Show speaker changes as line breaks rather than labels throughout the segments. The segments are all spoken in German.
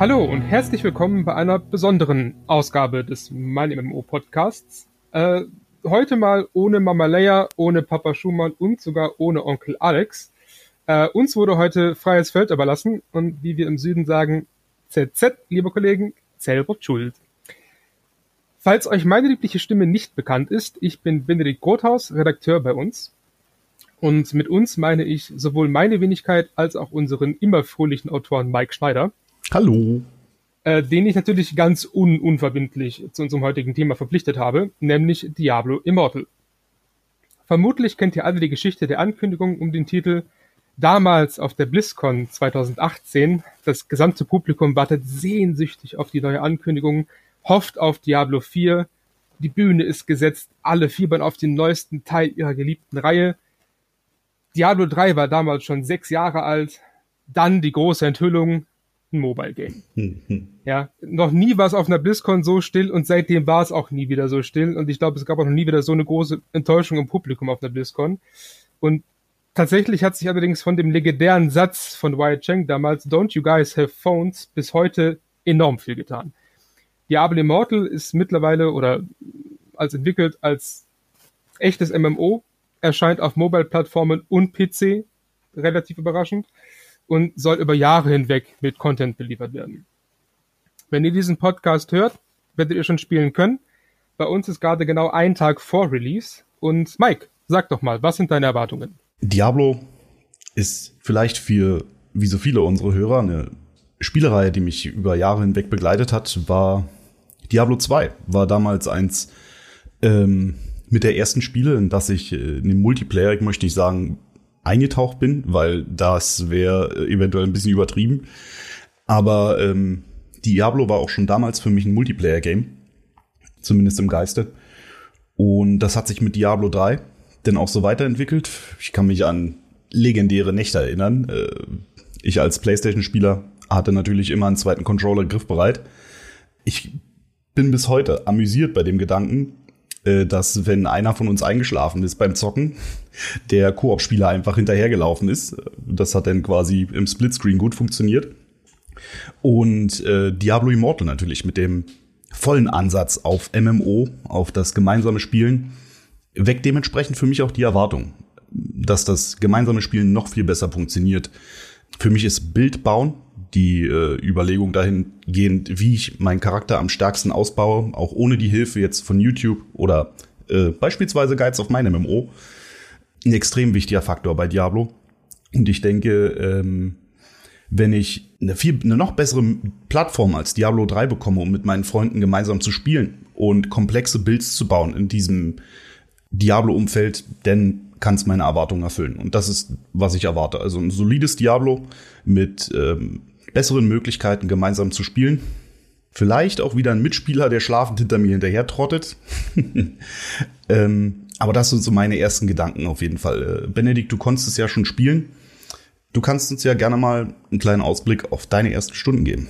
Hallo und herzlich willkommen bei einer besonderen Ausgabe des Mein MMO Podcasts. Äh, heute mal ohne Mama Leia, ohne Papa Schumann und sogar ohne Onkel Alex. Äh, uns wurde heute freies Feld überlassen und wie wir im Süden sagen, ZZ, liebe Kollegen, selber schuld. Falls euch meine liebliche Stimme nicht bekannt ist, ich bin Benedikt Grothaus, Redakteur bei uns. Und mit uns meine ich sowohl meine Wenigkeit als auch unseren immer fröhlichen Autoren Mike Schneider.
Hallo.
Äh, den ich natürlich ganz un unverbindlich zu unserem heutigen Thema verpflichtet habe, nämlich Diablo Immortal. Vermutlich kennt ihr alle die Geschichte der Ankündigung um den Titel. Damals auf der BlizzCon 2018, das gesamte Publikum wartet sehnsüchtig auf die neue Ankündigung, hofft auf Diablo 4, die Bühne ist gesetzt, alle fiebern auf den neuesten Teil ihrer geliebten Reihe. Diablo 3 war damals schon sechs Jahre alt, dann die große Enthüllung, ein Mobile Game. Ja, noch nie war es auf einer BlizzCon so still und seitdem war es auch nie wieder so still und ich glaube, es gab auch noch nie wieder so eine große Enttäuschung im Publikum auf einer BlizzCon. Und tatsächlich hat sich allerdings von dem legendären Satz von Wyatt Cheng damals, Don't you guys have phones, bis heute enorm viel getan. Diablo Immortal ist mittlerweile oder als entwickelt als echtes MMO, erscheint auf Mobile-Plattformen und PC, relativ überraschend und soll über Jahre hinweg mit Content beliefert werden. Wenn ihr diesen Podcast hört, werdet ihr schon spielen können. Bei uns ist gerade genau ein Tag vor Release. Und Mike, sag doch mal, was sind deine Erwartungen?
Diablo ist vielleicht für, wie so viele unserer Hörer, eine Spielereihe, die mich über Jahre hinweg begleitet hat, war Diablo 2. War damals eins ähm, mit der ersten Spiele, in das ich äh, in den Multiplayer, ich möchte nicht sagen, eingetaucht bin, weil das wäre eventuell ein bisschen übertrieben. Aber ähm, Diablo war auch schon damals für mich ein Multiplayer-Game. Zumindest im Geiste. Und das hat sich mit Diablo 3 dann auch so weiterentwickelt. Ich kann mich an legendäre Nächte erinnern. Äh, ich als PlayStation-Spieler hatte natürlich immer einen zweiten Controller griffbereit. Ich bin bis heute amüsiert bei dem Gedanken, äh, dass wenn einer von uns eingeschlafen ist beim Zocken, der Koop-Spieler einfach hinterhergelaufen ist. Das hat dann quasi im Splitscreen gut funktioniert. Und äh, Diablo Immortal natürlich mit dem vollen Ansatz auf MMO, auf das gemeinsame Spielen, weckt dementsprechend für mich auch die Erwartung, dass das gemeinsame Spielen noch viel besser funktioniert. Für mich ist Bildbauen die äh, Überlegung dahingehend, wie ich meinen Charakter am stärksten ausbaue, auch ohne die Hilfe jetzt von YouTube oder äh, beispielsweise Guides auf meinem MMO, ein extrem wichtiger Faktor bei Diablo. Und ich denke, ähm, wenn ich eine, viel, eine noch bessere Plattform als Diablo 3 bekomme, um mit meinen Freunden gemeinsam zu spielen und komplexe Builds zu bauen in diesem Diablo-Umfeld, dann kann es meine Erwartungen erfüllen. Und das ist, was ich erwarte. Also ein solides Diablo mit ähm, besseren Möglichkeiten, gemeinsam zu spielen. Vielleicht auch wieder ein Mitspieler, der schlafend hinter mir hinterher trottet. ähm, aber das sind so meine ersten Gedanken auf jeden Fall. Äh, Benedikt, du konntest es ja schon spielen. Du kannst uns ja gerne mal einen kleinen Ausblick auf deine ersten Stunden geben.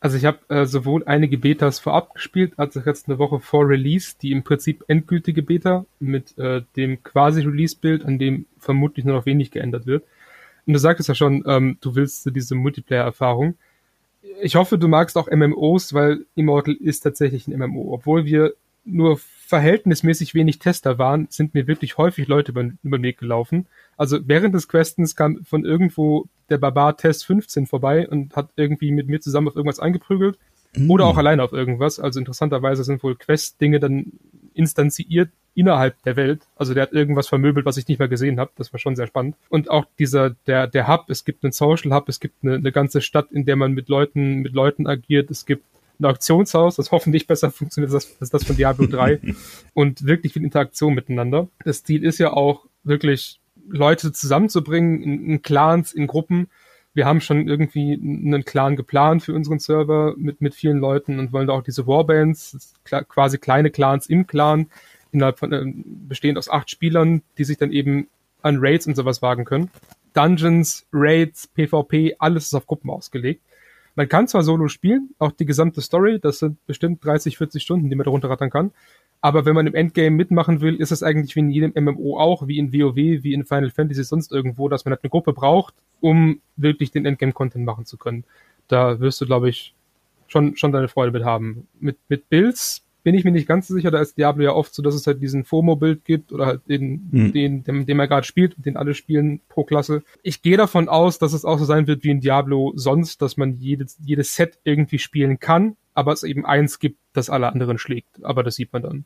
Also ich habe äh, sowohl einige Betas vorab gespielt, als auch jetzt eine Woche vor Release, die im Prinzip endgültige Beta mit äh, dem quasi Release-Bild, an dem vermutlich nur noch wenig geändert wird. Und du sagtest ja schon, ähm, du willst diese Multiplayer-Erfahrung. Ich hoffe, du magst auch MMOs, weil Immortal ist tatsächlich ein MMO. Obwohl wir nur verhältnismäßig wenig Tester waren, sind mir wirklich häufig Leute über, über den Weg gelaufen. Also während des Questens kam von irgendwo der Barbar Test 15 vorbei und hat irgendwie mit mir zusammen auf irgendwas eingeprügelt. Mhm. Oder auch alleine auf irgendwas. Also interessanterweise sind wohl Quest-Dinge dann instanziert innerhalb der Welt. Also der hat irgendwas vermöbelt, was ich nicht mehr gesehen habe. Das war schon sehr spannend. Und auch dieser, der, der Hub, es gibt einen Social Hub, es gibt eine, eine ganze Stadt, in der man mit Leuten, mit Leuten agiert. Es gibt ein Auktionshaus, das hoffentlich besser funktioniert als das, als das von Diablo 3 und wirklich viel Interaktion miteinander. Das Ziel ist ja auch wirklich Leute zusammenzubringen in, in Clans, in Gruppen. Wir haben schon irgendwie einen Clan geplant für unseren Server mit, mit vielen Leuten und wollen da auch diese Warbands, quasi kleine Clans im Clan, innerhalb von, äh, bestehend aus acht Spielern, die sich dann eben an Raids und sowas wagen können. Dungeons, Raids, PvP, alles ist auf Gruppen ausgelegt. Man kann zwar Solo spielen, auch die gesamte Story, das sind bestimmt 30, 40 Stunden, die man da runterrattern kann. Aber wenn man im Endgame mitmachen will, ist es eigentlich wie in jedem MMO auch, wie in WoW, wie in Final Fantasy sonst irgendwo, dass man halt eine Gruppe braucht, um wirklich den Endgame-Content machen zu können. Da wirst du, glaube ich, schon, schon deine Freude mit haben. Mit, mit Builds bin ich mir nicht ganz so sicher, da ist Diablo ja oft so, dass es halt diesen FOMO-Bild gibt oder halt den, mhm. den, den, den man gerade spielt, den alle spielen pro Klasse. Ich gehe davon aus, dass es auch so sein wird wie in Diablo sonst, dass man jedes, jedes Set irgendwie spielen kann, aber es eben eins gibt, das alle anderen schlägt. Aber das sieht man dann.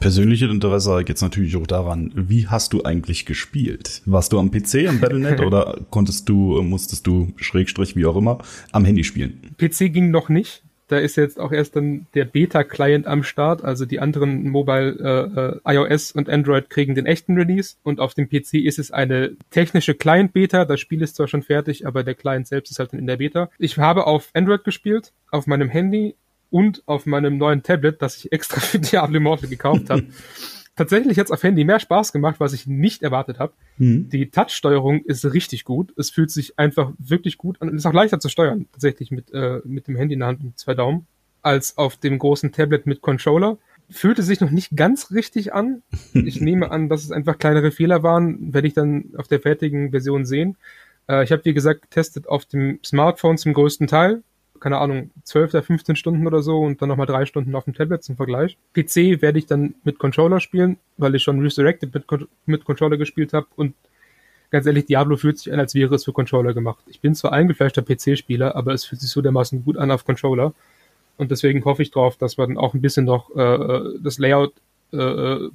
Persönliches Interesse geht natürlich auch daran, wie hast du eigentlich gespielt? Warst du am PC, am Battlenet oder konntest du, musstest du, Schrägstrich, wie auch immer, am Handy spielen?
PC ging noch nicht. Da ist jetzt auch erst dann der Beta-Client am Start. Also die anderen Mobile äh, äh iOS und Android kriegen den echten Release. Und auf dem PC ist es eine technische Client-Beta. Das Spiel ist zwar schon fertig, aber der Client selbst ist halt in der Beta. Ich habe auf Android gespielt, auf meinem Handy und auf meinem neuen Tablet, das ich extra für Diablo Immortal gekauft habe. Tatsächlich hat es auf Handy mehr Spaß gemacht, was ich nicht erwartet habe. Mhm. Die Touch-Steuerung ist richtig gut. Es fühlt sich einfach wirklich gut an. Es ist auch leichter zu steuern, tatsächlich mit, äh, mit dem Handy in der Hand mit zwei Daumen, als auf dem großen Tablet mit Controller. Fühlte sich noch nicht ganz richtig an. Ich nehme an, dass es einfach kleinere Fehler waren, werde ich dann auf der fertigen Version sehen. Äh, ich habe, wie gesagt, getestet auf dem Smartphone zum größten Teil keine Ahnung, 12 oder 15 Stunden oder so und dann nochmal drei Stunden auf dem Tablet zum Vergleich. PC werde ich dann mit Controller spielen, weil ich schon Resurrected mit, mit Controller gespielt habe und ganz ehrlich, Diablo fühlt sich an, als wäre es für Controller gemacht. Ich bin zwar eingefleischter PC-Spieler, aber es fühlt sich so dermaßen gut an auf Controller und deswegen hoffe ich drauf, dass man auch ein bisschen noch äh, äh das Layout äh, äh,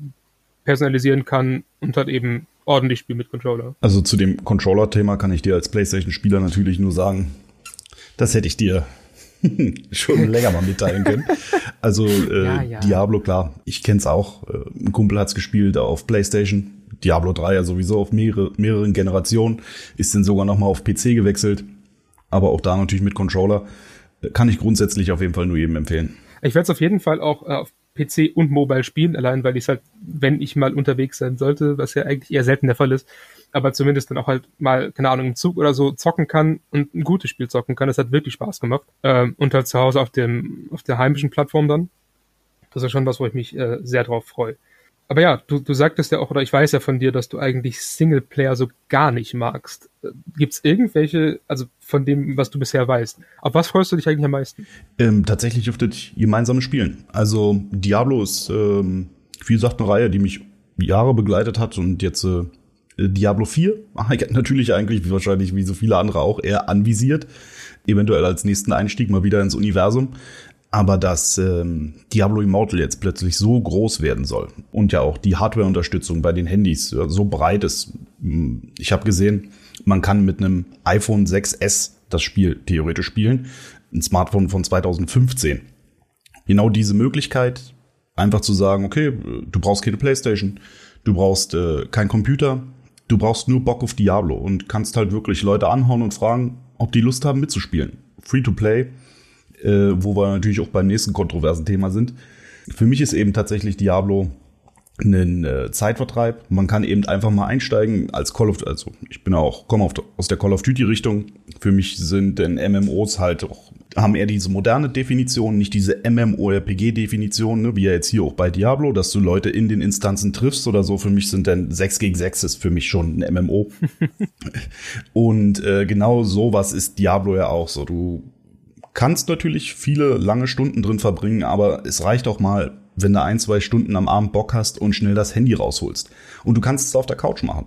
personalisieren kann und halt eben ordentlich spielen mit Controller.
Also zu dem Controller-Thema kann ich dir als PlayStation-Spieler natürlich nur sagen, das hätte ich dir schon länger mal mitteilen können. Also äh, ja, ja. Diablo, klar, ich kenn's auch. Äh, ein Kumpel hat's gespielt auf PlayStation. Diablo 3 ja sowieso auf mehrere, mehreren Generationen. Ist dann sogar noch mal auf PC gewechselt. Aber auch da natürlich mit Controller. Äh, kann ich grundsätzlich auf jeden Fall nur jedem empfehlen.
Ich werde es auf jeden Fall auch äh, auf PC und Mobile spielen, allein weil ich halt, wenn ich mal unterwegs sein sollte, was ja eigentlich eher selten der Fall ist, aber zumindest dann auch halt mal, keine Ahnung, im Zug oder so zocken kann und ein gutes Spiel zocken kann. Das hat wirklich Spaß gemacht. Ähm, und halt zu Hause auf dem, auf der heimischen Plattform dann. Das ist schon was, wo ich mich äh, sehr drauf freue. Aber ja, du, du sagtest ja auch, oder ich weiß ja von dir, dass du eigentlich Singleplayer so gar nicht magst. Äh, Gibt es irgendwelche, also von dem, was du bisher weißt, auf was freust du dich eigentlich am meisten?
Ähm, tatsächlich auf das gemeinsame Spielen. Also Diablo ist, ähm, wie gesagt, eine Reihe, die mich Jahre begleitet hat und jetzt äh, Diablo 4 natürlich eigentlich, wie wahrscheinlich wie so viele andere auch, eher anvisiert. Eventuell als nächsten Einstieg mal wieder ins Universum. Aber dass ähm, Diablo Immortal jetzt plötzlich so groß werden soll und ja auch die Hardware-Unterstützung bei den Handys so breit ist. Hm, ich habe gesehen, man kann mit einem iPhone 6S das Spiel theoretisch spielen. Ein Smartphone von 2015. Genau diese Möglichkeit, einfach zu sagen, okay, du brauchst keine Playstation, du brauchst äh, kein Computer, du brauchst nur Bock auf Diablo und kannst halt wirklich Leute anhauen und fragen, ob die Lust haben mitzuspielen. Free to play, äh, wo wir natürlich auch beim nächsten kontroversen Thema sind. Für mich ist eben tatsächlich Diablo ein äh, Zeitvertreib. Man kann eben einfach mal einsteigen als Call of, also ich bin auch, komme aus der Call of Duty Richtung. Für mich sind denn MMOs halt auch, haben eher diese moderne Definition, nicht diese MMORPG-Definition, ne, wie ja jetzt hier auch bei Diablo, dass du Leute in den Instanzen triffst oder so. Für mich sind denn 6 gegen 6 ist für mich schon ein MMO. Und äh, genau sowas ist Diablo ja auch so. Du kannst natürlich viele lange Stunden drin verbringen, aber es reicht auch mal wenn du ein, zwei Stunden am Abend Bock hast und schnell das Handy rausholst. Und du kannst es auf der Couch machen.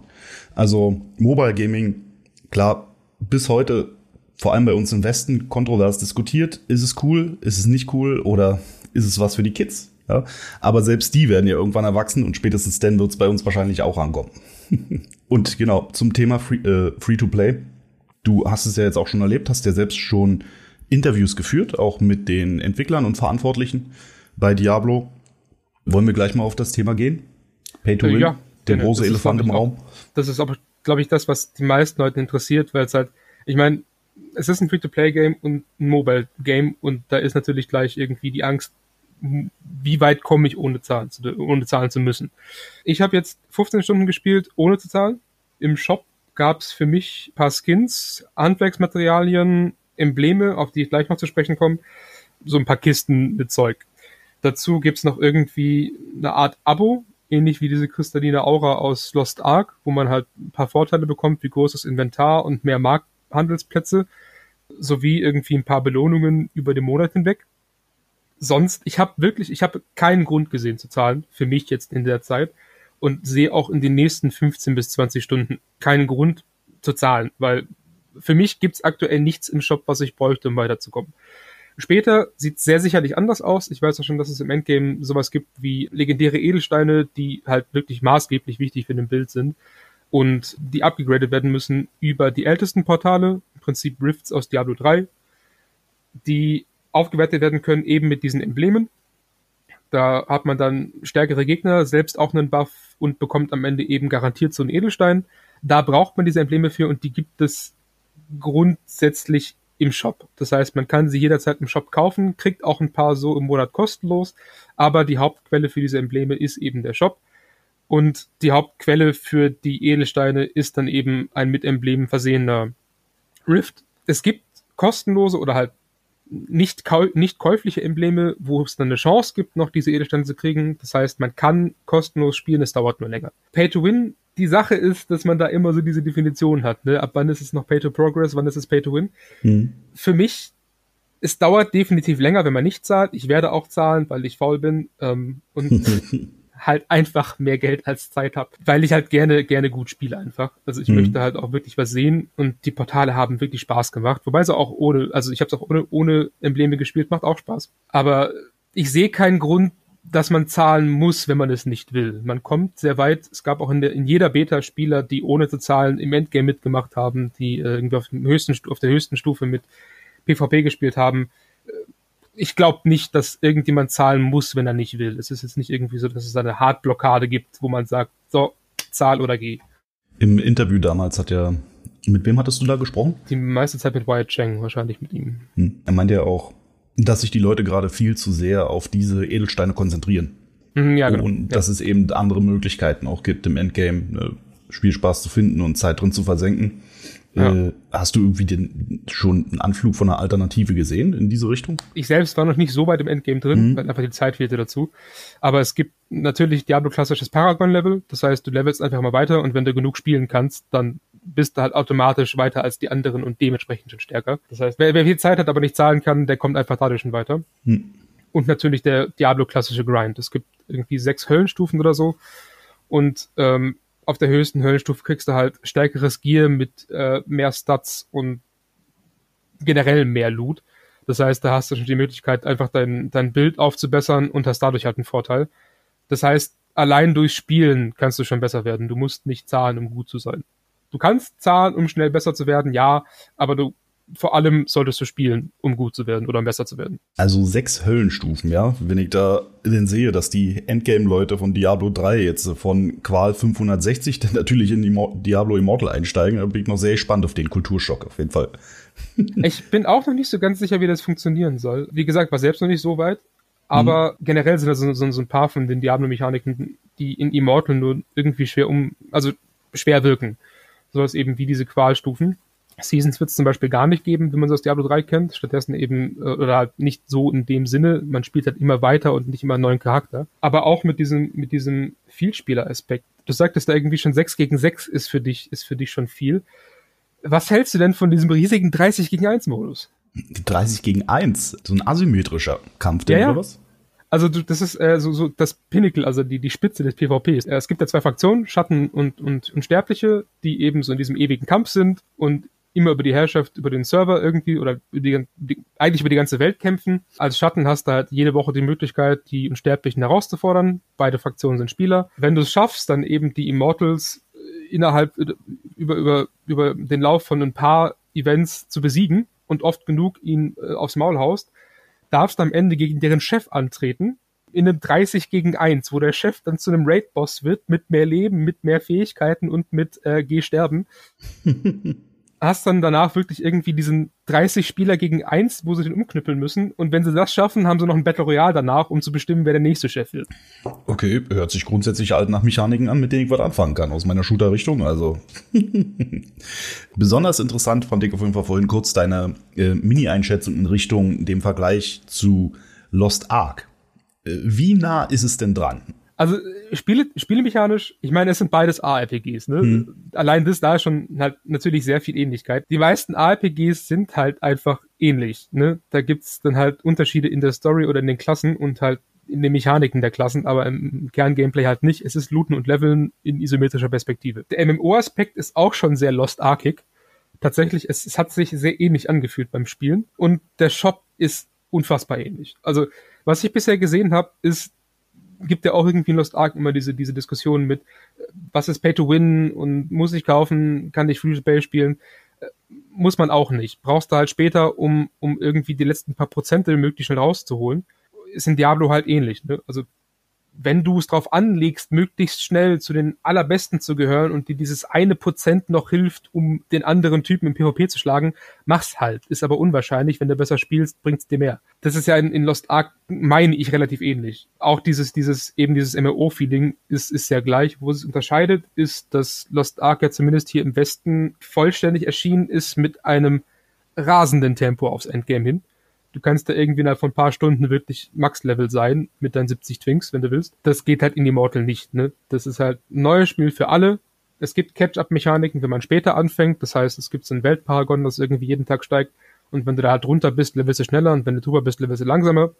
Also Mobile Gaming, klar, bis heute, vor allem bei uns im Westen, kontrovers diskutiert. Ist es cool? Ist es nicht cool? Oder ist es was für die Kids? Ja? Aber selbst die werden ja irgendwann erwachsen und spätestens dann wird es bei uns wahrscheinlich auch ankommen. und genau, zum Thema Free, äh, Free to Play. Du hast es ja jetzt auch schon erlebt, hast ja selbst schon Interviews geführt, auch mit den Entwicklern und Verantwortlichen bei Diablo. Wollen wir gleich mal auf das Thema gehen? Pay to äh, Win, ja, der große Elefant im Raum.
Das ist aber, glaube ich, das, was die meisten Leute interessiert, weil es halt, ich meine, es ist ein Free-to-Play-Game und ein Mobile-Game und da ist natürlich gleich irgendwie die Angst, wie weit komme ich ohne zahlen zu, ohne zahlen zu müssen. Ich habe jetzt 15 Stunden gespielt, ohne zu zahlen. Im Shop gab es für mich paar Skins, Handwerksmaterialien, Embleme, auf die ich gleich noch zu sprechen komme, so ein paar Kisten mit Zeug. Dazu gibt's noch irgendwie eine Art Abo, ähnlich wie diese kristalline Aura aus Lost Ark, wo man halt ein paar Vorteile bekommt, wie großes Inventar und mehr Markthandelsplätze. sowie irgendwie ein paar Belohnungen über den Monat hinweg. Sonst, ich habe wirklich, ich habe keinen Grund gesehen zu zahlen, für mich jetzt in der Zeit und sehe auch in den nächsten 15 bis 20 Stunden keinen Grund zu zahlen, weil für mich gibt's aktuell nichts im Shop, was ich bräuchte, um weiterzukommen. Später sieht sehr sicherlich anders aus. Ich weiß auch schon, dass es im Endgame sowas gibt wie legendäre Edelsteine, die halt wirklich maßgeblich wichtig für den Bild sind und die abgegradet werden müssen über die ältesten Portale, im Prinzip Rifts aus Diablo 3, die aufgewertet werden können eben mit diesen Emblemen. Da hat man dann stärkere Gegner, selbst auch einen Buff und bekommt am Ende eben garantiert so einen Edelstein. Da braucht man diese Embleme für und die gibt es grundsätzlich im Shop. Das heißt, man kann sie jederzeit im Shop kaufen, kriegt auch ein paar so im Monat kostenlos, aber die Hauptquelle für diese Embleme ist eben der Shop. Und die Hauptquelle für die Edelsteine ist dann eben ein mit Emblemen versehener Rift. Es gibt kostenlose oder halt nicht, nicht käufliche Embleme, wo es dann eine Chance gibt, noch diese Edelsteine zu kriegen. Das heißt, man kann kostenlos spielen, es dauert nur länger. Pay to Win die Sache ist, dass man da immer so diese Definition hat. Ne? Ab wann ist es noch Pay to Progress, wann ist es Pay to Win? Mhm. Für mich, es dauert definitiv länger, wenn man nicht zahlt. Ich werde auch zahlen, weil ich faul bin ähm, und halt einfach mehr Geld als Zeit habe, weil ich halt gerne gerne gut spiele einfach. Also ich mhm. möchte halt auch wirklich was sehen und die Portale haben wirklich Spaß gemacht, wobei sie auch ohne, also ich habe es auch ohne, ohne Embleme gespielt, macht auch Spaß. Aber ich sehe keinen Grund, dass man zahlen muss, wenn man es nicht will. Man kommt sehr weit. Es gab auch in, der, in jeder Beta Spieler, die ohne zu zahlen im Endgame mitgemacht haben, die äh, irgendwie auf, höchsten, auf der höchsten Stufe mit PvP gespielt haben. Äh, ich glaube nicht, dass irgendjemand zahlen muss, wenn er nicht will. Es ist jetzt nicht irgendwie so, dass es eine Hardblockade gibt, wo man sagt, so, zahl oder geh.
Im Interview damals hat er, mit wem hattest du da gesprochen?
Die meiste Zeit mit Wyatt Cheng, wahrscheinlich mit ihm.
Hm. Er meinte ja auch, dass sich die Leute gerade viel zu sehr auf diese Edelsteine konzentrieren.
Mhm, ja, genau.
Und dass es eben andere Möglichkeiten auch gibt, im Endgame ne, Spielspaß zu finden und Zeit drin zu versenken. Ja. Äh, hast du irgendwie den, schon einen Anflug von einer Alternative gesehen in diese Richtung?
Ich selbst war noch nicht so weit im Endgame drin, mhm. weil einfach die Zeit fehlte dazu. Aber es gibt natürlich Diablo klassisches Paragon-Level. Das heißt, du levelst einfach mal weiter und wenn du genug spielen kannst, dann bist du halt automatisch weiter als die anderen und dementsprechend schon stärker. Das heißt, wer, wer viel Zeit hat, aber nicht zahlen kann, der kommt einfach dadurch schon weiter. Hm. Und natürlich der Diablo-klassische Grind. Es gibt irgendwie sechs Höllenstufen oder so. Und ähm, auf der höchsten Höllenstufe kriegst du halt stärkeres Gear mit äh, mehr Stats und generell mehr Loot. Das heißt, da hast du schon die Möglichkeit, einfach dein, dein Bild aufzubessern und hast dadurch halt einen Vorteil. Das heißt, allein durch Spielen kannst du schon besser werden. Du musst nicht zahlen, um gut zu sein. Du kannst zahlen, um schnell besser zu werden, ja, aber du vor allem solltest du spielen, um gut zu werden oder um besser zu werden.
Also sechs Höllenstufen, ja. Wenn ich da denn sehe, dass die Endgame-Leute von Diablo 3 jetzt von Qual 560 dann natürlich in Diablo Immortal einsteigen, dann bin ich noch sehr gespannt auf den Kulturschock, auf jeden Fall.
ich bin auch noch nicht so ganz sicher, wie das funktionieren soll. Wie gesagt, war selbst noch nicht so weit. Aber mhm. generell sind das so, so, so ein paar von den Diablo-Mechaniken, die in Immortal nur irgendwie schwer um, also schwer wirken sowas eben wie diese Qualstufen. Seasons wird es zum Beispiel gar nicht geben, wenn man es aus Diablo 3 kennt. Stattdessen eben, äh, oder halt nicht so in dem Sinne, man spielt halt immer weiter und nicht immer einen neuen Charakter. Aber auch mit diesem, mit diesem Vielspieler-Aspekt. Du sagtest da irgendwie schon 6 gegen 6 ist für dich, ist für dich schon viel. Was hältst du denn von diesem riesigen 30 gegen 1 Modus?
30 gegen 1? So ein asymmetrischer Kampf, denn, ja, ja. oder was?
Also du, das ist äh, so, so das Pinnacle, also die, die Spitze des PvPs. Äh, es gibt ja zwei Fraktionen, Schatten und, und, und Sterbliche, die eben so in diesem ewigen Kampf sind und immer über die Herrschaft über den Server irgendwie oder über die, die, eigentlich über die ganze Welt kämpfen. Als Schatten hast du halt jede Woche die Möglichkeit, die Unsterblichen herauszufordern. Beide Fraktionen sind Spieler. Wenn du es schaffst, dann eben die Immortals äh, innerhalb äh, über, über, über den Lauf von ein paar Events zu besiegen und oft genug ihn äh, aufs Maul haust, darfst am Ende gegen deren Chef antreten. In einem 30 gegen 1, wo der Chef dann zu einem Raid-Boss wird, mit mehr Leben, mit mehr Fähigkeiten und mit äh, Geh sterben. hast dann danach wirklich irgendwie diesen 30 Spieler gegen 1, wo sie den umknüppeln müssen. Und wenn sie das schaffen, haben sie noch ein Battle Royale danach, um zu bestimmen, wer der nächste Chef wird.
Okay, hört sich grundsätzlich halt nach Mechaniken an, mit denen ich was anfangen kann, aus meiner Shooter-Richtung. Also besonders interessant fand ich auf jeden Fall vorhin kurz deine äh, Mini-Einschätzung in Richtung dem Vergleich zu Lost Ark. Äh, wie nah ist es denn dran?
Also Spiele, spielemechanisch, ich meine, es sind beides ARPGs, ne? Hm. Allein das da ist schon halt natürlich sehr viel Ähnlichkeit. Die meisten ARPGs sind halt einfach ähnlich, ne? Da gibt's dann halt Unterschiede in der Story oder in den Klassen und halt in den Mechaniken der Klassen, aber im Kern-Gameplay halt nicht. Es ist Looten und Leveln in isometrischer Perspektive. Der MMO-Aspekt ist auch schon sehr Lost Arkig. Tatsächlich, es, es hat sich sehr ähnlich angefühlt beim Spielen und der Shop ist unfassbar ähnlich. Also, was ich bisher gesehen habe, ist, gibt ja auch irgendwie in Lost Ark immer diese, diese Diskussion mit, was ist Pay to Win und muss ich kaufen, kann ich Free to Play spielen? Äh, muss man auch nicht. Brauchst du halt später, um, um irgendwie die letzten paar Prozente möglichst schnell rauszuholen. Ist in Diablo halt ähnlich. Ne? Also wenn du es drauf anlegst, möglichst schnell zu den allerbesten zu gehören und dir dieses eine Prozent noch hilft, um den anderen Typen im PvP zu schlagen, mach's halt. Ist aber unwahrscheinlich. Wenn du besser spielst, bringt's dir mehr. Das ist ja in, in Lost Ark, meine ich, relativ ähnlich. Auch dieses, dieses, eben dieses MMO-Feeling ist, ist sehr gleich. Wo es unterscheidet, ist, dass Lost Ark ja zumindest hier im Westen vollständig erschienen ist mit einem rasenden Tempo aufs Endgame hin. Du kannst da irgendwie innerhalb von ein paar Stunden wirklich Max-Level sein mit deinen 70 Twinks, wenn du willst. Das geht halt in Immortal nicht, ne? Das ist halt ein neues Spiel für alle. Es gibt Catch-up-Mechaniken, wenn man später anfängt. Das heißt, es gibt so ein Weltparagon, das irgendwie jeden Tag steigt. Und wenn du da halt runter bist, levelst du schneller. Und wenn du drüber bist, levelst du langsamer.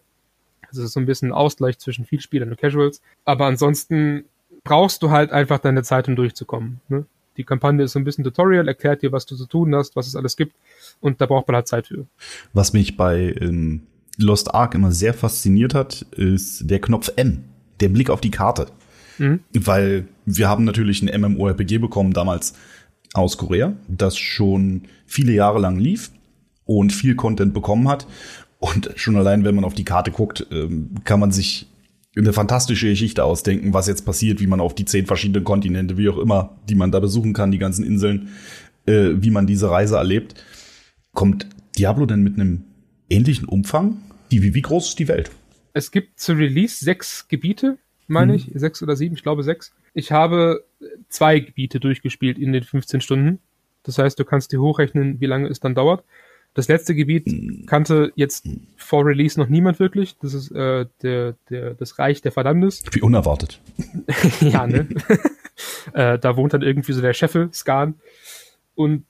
Das ist so ein bisschen ein Ausgleich zwischen Vielspielern und Casuals. Aber ansonsten brauchst du halt einfach deine Zeit, um durchzukommen. Ne? Die Kampagne ist so ein bisschen Tutorial, erklärt dir, was du zu tun hast, was es alles gibt. Und da braucht man halt Zeit für.
Was mich bei ähm, Lost Ark immer sehr fasziniert hat, ist der Knopf M, der Blick auf die Karte. Mhm. Weil wir haben natürlich ein MMORPG bekommen damals aus Korea, das schon viele Jahre lang lief und viel Content bekommen hat. Und schon allein, wenn man auf die Karte guckt, ähm, kann man sich eine fantastische Geschichte ausdenken, was jetzt passiert, wie man auf die zehn verschiedenen Kontinente, wie auch immer, die man da besuchen kann, die ganzen Inseln, äh, wie man diese Reise erlebt. Kommt Diablo denn mit einem ähnlichen Umfang? Die, wie, wie groß ist die Welt?
Es gibt zu Release sechs Gebiete, meine mhm. ich, sechs oder sieben, ich glaube sechs. Ich habe zwei Gebiete durchgespielt in den 15 Stunden. Das heißt, du kannst dir hochrechnen, wie lange es dann dauert. Das letzte Gebiet mhm. kannte jetzt vor Release noch niemand wirklich. Das ist äh, der, der, das Reich der Verdammnis.
Wie unerwartet.
ja, ne? äh, da wohnt dann irgendwie so der Cheffe, Skan. Und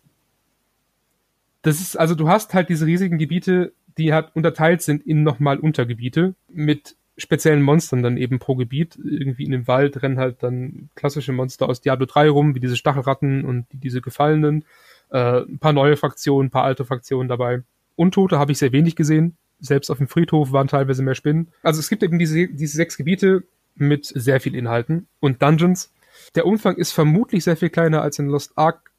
das ist, also du hast halt diese riesigen Gebiete, die halt unterteilt sind in nochmal Untergebiete mit speziellen Monstern dann eben pro Gebiet. Irgendwie in dem Wald rennen halt dann klassische Monster aus Diablo 3 rum, wie diese Stachelratten und diese Gefallenen. Äh, ein paar neue Fraktionen, ein paar alte Fraktionen dabei. Untote habe ich sehr wenig gesehen. Selbst auf dem Friedhof waren teilweise mehr Spinnen. Also es gibt eben diese, diese sechs Gebiete mit sehr viel Inhalten und Dungeons. Der Umfang ist vermutlich sehr viel kleiner als in Lost Ark,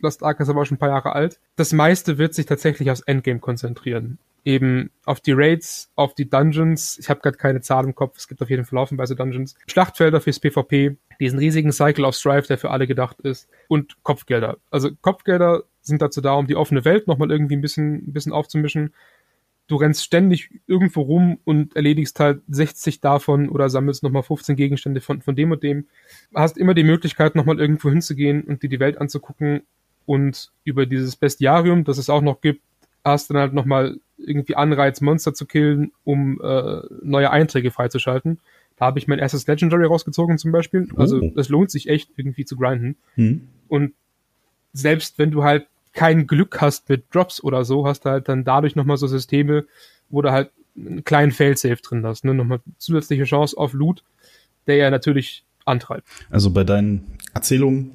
Lost Ark ist aber auch schon ein paar Jahre alt. Das meiste wird sich tatsächlich aufs Endgame konzentrieren. Eben auf die Raids, auf die Dungeons. Ich habe gerade keine Zahl im Kopf. Es gibt auf jeden Fall laufenweise Dungeons. Schlachtfelder fürs PvP, diesen riesigen Cycle of Strife, der für alle gedacht ist. Und Kopfgelder. Also Kopfgelder sind dazu da, um die offene Welt nochmal irgendwie ein bisschen, ein bisschen aufzumischen. Du rennst ständig irgendwo rum und erledigst halt 60 davon oder sammelst nochmal 15 Gegenstände von, von dem und dem. Hast immer die Möglichkeit, nochmal irgendwo hinzugehen und dir die Welt anzugucken und über dieses Bestiarium, das es auch noch gibt, hast dann halt nochmal irgendwie Anreiz, Monster zu killen, um äh, neue Einträge freizuschalten. Da habe ich mein erstes Legendary rausgezogen zum Beispiel. Also oh. es lohnt sich echt irgendwie zu grinden. Hm. Und selbst wenn du halt kein Glück hast mit Drops oder so, hast du halt dann dadurch nochmal so Systeme, wo du halt einen kleinen Failsafe drin hast. Ne? Nochmal zusätzliche Chance auf Loot, der ja natürlich antreibt.
Also bei deinen Erzählungen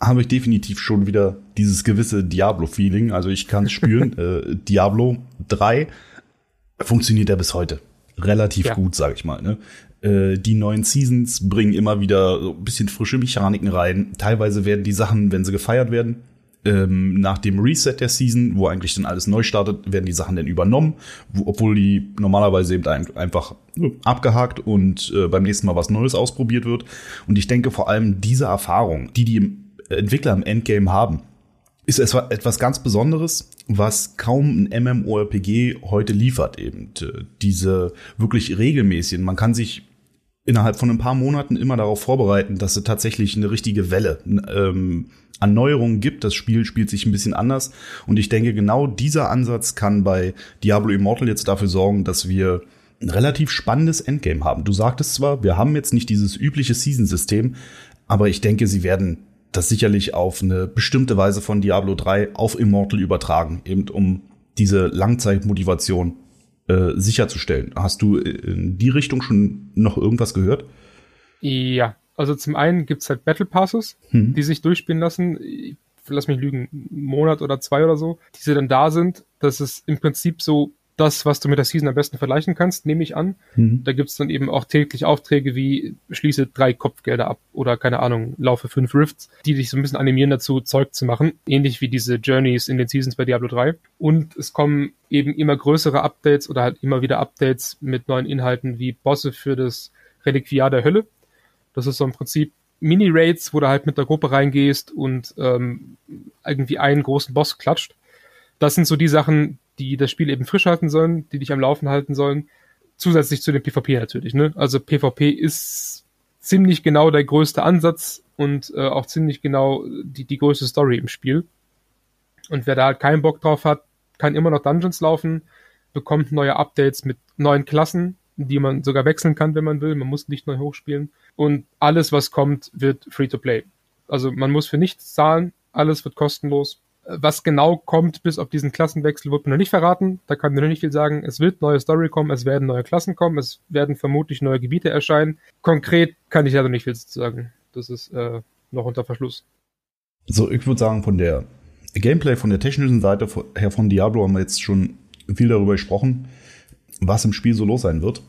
habe ich definitiv schon wieder dieses gewisse Diablo-Feeling. Also ich kann es spüren. äh, Diablo 3 funktioniert ja bis heute relativ ja. gut, sage ich mal. Ne? Äh, die neuen Seasons bringen immer wieder so ein bisschen frische Mechaniken rein. Teilweise werden die Sachen, wenn sie gefeiert werden, ähm, nach dem Reset der Season, wo eigentlich dann alles neu startet, werden die Sachen dann übernommen, wo, obwohl die normalerweise eben ein, einfach abgehakt und äh, beim nächsten Mal was Neues ausprobiert wird. Und ich denke vor allem diese Erfahrung, die die Entwickler im Endgame haben, ist etwas ganz Besonderes, was kaum ein MMORPG heute liefert eben. Diese wirklich regelmäßigen, man kann sich innerhalb von ein paar Monaten immer darauf vorbereiten, dass es tatsächlich eine richtige Welle ähm, an Neuerungen gibt. Das Spiel spielt sich ein bisschen anders. Und ich denke, genau dieser Ansatz kann bei Diablo Immortal jetzt dafür sorgen, dass wir ein relativ spannendes Endgame haben. Du sagtest zwar, wir haben jetzt nicht dieses übliche Season-System, aber ich denke, sie werden das sicherlich auf eine bestimmte Weise von Diablo 3 auf Immortal übertragen, eben um diese Langzeitmotivation äh, sicherzustellen. Hast du in die Richtung schon noch irgendwas gehört?
Ja, also zum einen gibt's halt Battle Passes, hm. die sich durchspielen lassen. Lass mich lügen, einen Monat oder zwei oder so, die sie dann da sind. Das ist im Prinzip so das, was du mit der Season am besten vergleichen kannst, nehme ich an. Mhm. Da gibt's dann eben auch täglich Aufträge wie schließe drei Kopfgelder ab oder keine Ahnung, laufe fünf Rifts, die dich so ein bisschen animieren dazu, Zeug zu machen. Ähnlich wie diese Journeys in den Seasons bei Diablo 3. Und es kommen eben immer größere Updates oder halt immer wieder Updates mit neuen Inhalten wie Bosse für das Reliquiar der Hölle. Das ist so im Prinzip Mini-Raids, wo du halt mit der Gruppe reingehst und ähm, irgendwie einen großen Boss klatscht. Das sind so die Sachen, die das Spiel eben frisch halten sollen, die dich am Laufen halten sollen. Zusätzlich zu dem PvP natürlich. Ne? Also PvP ist ziemlich genau der größte Ansatz und äh, auch ziemlich genau die, die größte Story im Spiel. Und wer da halt keinen Bock drauf hat, kann immer noch Dungeons laufen, bekommt neue Updates mit neuen Klassen, die man sogar wechseln kann, wenn man will. Man muss nicht neu hochspielen. Und alles, was kommt, wird free to play. Also man muss für nichts zahlen, alles wird kostenlos. Was genau kommt bis auf diesen Klassenwechsel, wird mir noch nicht verraten. Da kann mir noch nicht viel sagen. Es wird neue Story kommen, es werden neue Klassen kommen, es werden vermutlich neue Gebiete erscheinen. Konkret kann ich also nicht viel sagen. Das ist äh, noch unter Verschluss.
So, ich würde sagen, von der Gameplay, von der technischen Seite her von Diablo haben wir jetzt schon viel darüber gesprochen, was im Spiel so los sein wird.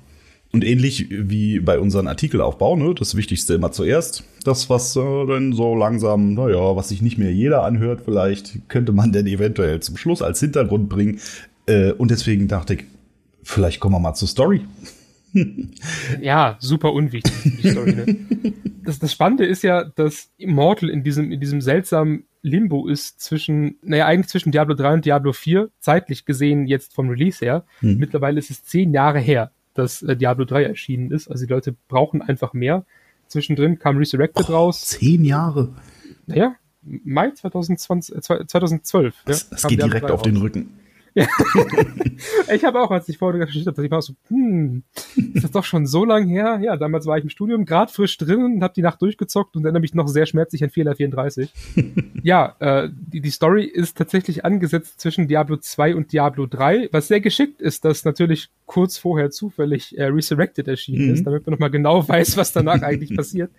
Und ähnlich wie bei unseren Artikelaufbau, ne, das Wichtigste immer zuerst. Das, was äh, dann so langsam, naja, was sich nicht mehr jeder anhört, vielleicht könnte man denn eventuell zum Schluss als Hintergrund bringen. Äh, und deswegen dachte ich, vielleicht kommen wir mal zur Story.
ja, super unwichtig, die Story. Ne? Das, das Spannende ist ja, dass Immortal in diesem, in diesem seltsamen Limbo ist zwischen, naja, eigentlich zwischen Diablo 3 und Diablo 4, zeitlich gesehen jetzt vom Release her. Hm. Mittlerweile ist es zehn Jahre her dass äh, Diablo 3 erschienen ist. Also die Leute brauchen einfach mehr. Zwischendrin kam Resurrected oh, raus.
Zehn Jahre.
Naja, Mai 2020, äh, 2012.
Das, ja, das geht Diablo direkt auf den Rücken.
Ich habe auch, als ich vorher geschichtet habe, ich war so, hm, ist das doch schon so lang her? Ja, damals war ich im Studium, gerade frisch drin und habe die Nacht durchgezockt und erinnere mich noch sehr schmerzlich an Fehler 34. ja, äh, die, die Story ist tatsächlich angesetzt zwischen Diablo 2 und Diablo 3, was sehr geschickt ist, dass natürlich kurz vorher zufällig äh, Resurrected erschienen mhm. ist, damit man nochmal genau weiß, was danach eigentlich passiert.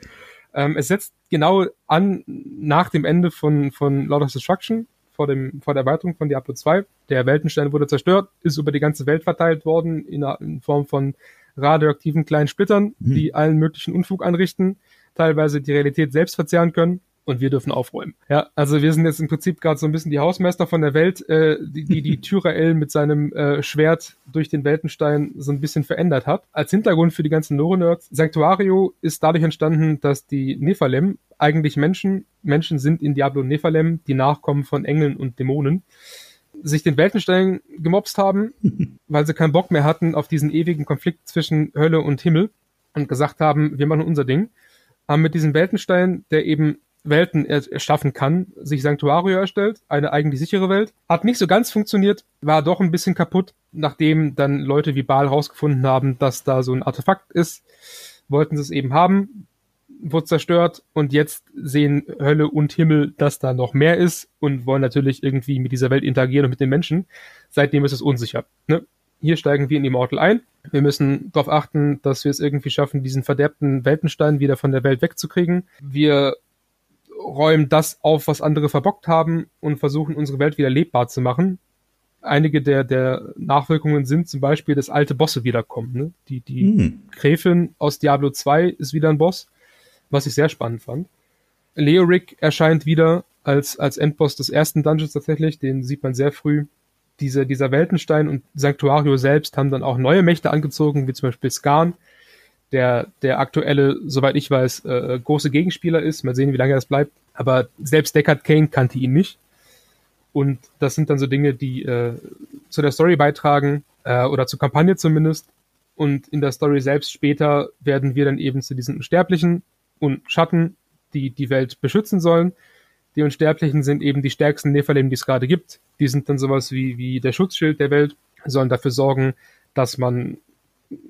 Ähm, es setzt genau an nach dem Ende von, von Lord of Destruction, vor, dem, vor der Erweiterung von Diablo 2. Der Weltenstein wurde zerstört, ist über die ganze Welt verteilt worden in, in Form von radioaktiven kleinen Splittern, mhm. die allen möglichen Unfug anrichten, teilweise die Realität selbst verzehren können und wir dürfen aufräumen. Ja, also wir sind jetzt im Prinzip gerade so ein bisschen die Hausmeister von der Welt, äh, die die, die Tyrael mit seinem äh, Schwert durch den Weltenstein so ein bisschen verändert hat. Als Hintergrund für die ganzen Lore-Nerds, Sanctuario ist dadurch entstanden, dass die Nephalem eigentlich Menschen, Menschen sind in Diablo Nephalem, die Nachkommen von Engeln und Dämonen, sich den Weltenstein gemobst haben, weil sie keinen Bock mehr hatten auf diesen ewigen Konflikt zwischen Hölle und Himmel und gesagt haben, wir machen unser Ding, haben mit diesem Weltenstein, der eben Welten erschaffen kann, sich Sanctuario erstellt, eine eigentlich sichere Welt. Hat nicht so ganz funktioniert, war doch ein bisschen kaputt, nachdem dann Leute wie Baal rausgefunden haben, dass da so ein Artefakt ist, wollten sie es eben haben, wurde zerstört und jetzt sehen Hölle und Himmel, dass da noch mehr ist und wollen natürlich irgendwie mit dieser Welt interagieren und mit den Menschen. Seitdem ist es unsicher. Ne? Hier steigen wir in die Mortal ein. Wir müssen darauf achten, dass wir es irgendwie schaffen, diesen verderbten Weltenstein wieder von der Welt wegzukriegen. Wir räumen das auf, was andere verbockt haben und versuchen unsere Welt wieder lebbar zu machen. Einige der, der Nachwirkungen sind zum Beispiel, dass alte Bosse wiederkommen. Ne? Die, die mhm. Gräfin aus Diablo 2 ist wieder ein Boss, was ich sehr spannend fand. Leoric erscheint wieder als, als Endboss des ersten Dungeons tatsächlich, den sieht man sehr früh. Diese, dieser Weltenstein und Sanctuario selbst haben dann auch neue Mächte angezogen, wie zum Beispiel Skarn, der, der aktuelle, soweit ich weiß, äh, große Gegenspieler ist. Mal sehen, wie lange das bleibt. Aber selbst Deckard Kane kannte ihn nicht. Und das sind dann so Dinge, die äh, zu der Story beitragen, äh, oder zur Kampagne zumindest. Und in der Story selbst später werden wir dann eben zu diesen Unsterblichen und Schatten, die die Welt beschützen sollen. Die Unsterblichen sind eben die stärksten Nephilim, die es gerade gibt. Die sind dann sowas wie, wie der Schutzschild der Welt, sollen dafür sorgen, dass man